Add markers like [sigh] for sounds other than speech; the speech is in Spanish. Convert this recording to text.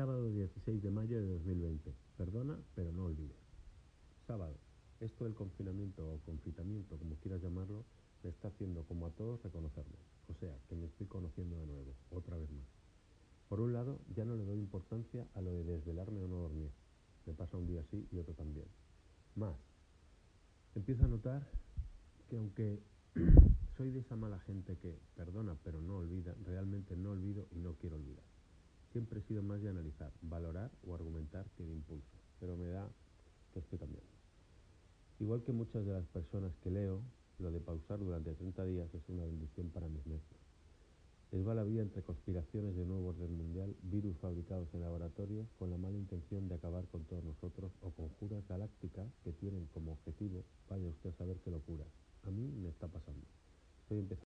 Sábado 16 de mayo de 2020. Perdona, pero no olvides. Sábado. Esto del confinamiento o confitamiento, como quieras llamarlo, me está haciendo, como a todos, reconocerme. O sea, que me estoy conociendo de nuevo, otra vez más. Por un lado, ya no le doy importancia a lo de desvelarme o no dormir. Me pasa un día así y otro también. Más. Empiezo a notar que aunque [clears throat] soy de esa mala gente que perdona pero no olvida, realmente no olvido y no quiero olvidar. Siempre he sido más de analizar, valorar o argumentar que de impulso, pero me da que estoy cambiando. Igual que muchas de las personas que leo, lo de pausar durante 30 días es una bendición para mis necios. Les va la vida entre conspiraciones de nuevo orden mundial, virus fabricados en laboratorios con la mala intención de acabar con todos nosotros o conjuras galácticas que tienen como objetivo, vaya usted a saber qué locura. A mí me está pasando. Estoy empezando